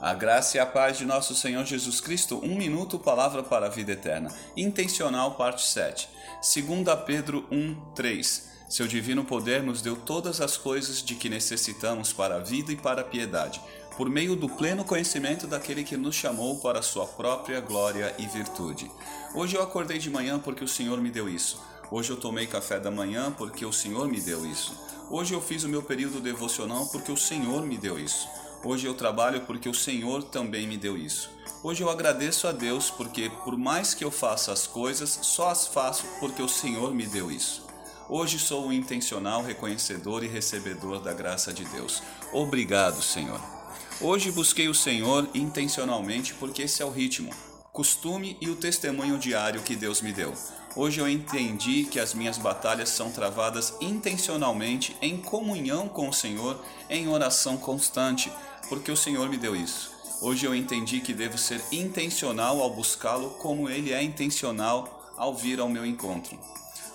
A graça e a paz de nosso Senhor Jesus Cristo, um minuto, palavra para a vida eterna. Intencional, parte 7. 2 Pedro 1, 3. Seu divino poder nos deu todas as coisas de que necessitamos para a vida e para a piedade, por meio do pleno conhecimento daquele que nos chamou para a sua própria glória e virtude. Hoje eu acordei de manhã porque o Senhor me deu isso. Hoje eu tomei café da manhã porque o Senhor me deu isso. Hoje eu fiz o meu período devocional porque o Senhor me deu isso. Hoje eu trabalho porque o Senhor também me deu isso. Hoje eu agradeço a Deus porque, por mais que eu faça as coisas, só as faço porque o Senhor me deu isso. Hoje sou um intencional reconhecedor e recebedor da graça de Deus. Obrigado, Senhor. Hoje busquei o Senhor intencionalmente porque esse é o ritmo, costume e o testemunho diário que Deus me deu. Hoje eu entendi que as minhas batalhas são travadas intencionalmente em comunhão com o Senhor, em oração constante, porque o Senhor me deu isso. Hoje eu entendi que devo ser intencional ao buscá-lo, como ele é intencional ao vir ao meu encontro.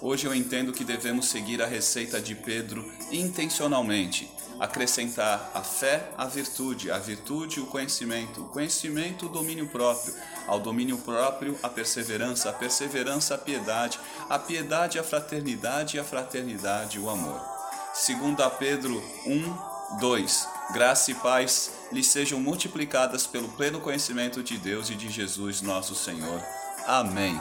Hoje eu entendo que devemos seguir a receita de Pedro intencionalmente, acrescentar a fé à virtude, a virtude o conhecimento, o conhecimento o domínio próprio, ao domínio próprio a perseverança, a perseverança a piedade, a piedade a fraternidade e a fraternidade o amor. Segundo a Pedro 1, 2. Graça e paz lhe sejam multiplicadas pelo pleno conhecimento de Deus e de Jesus nosso Senhor. Amém.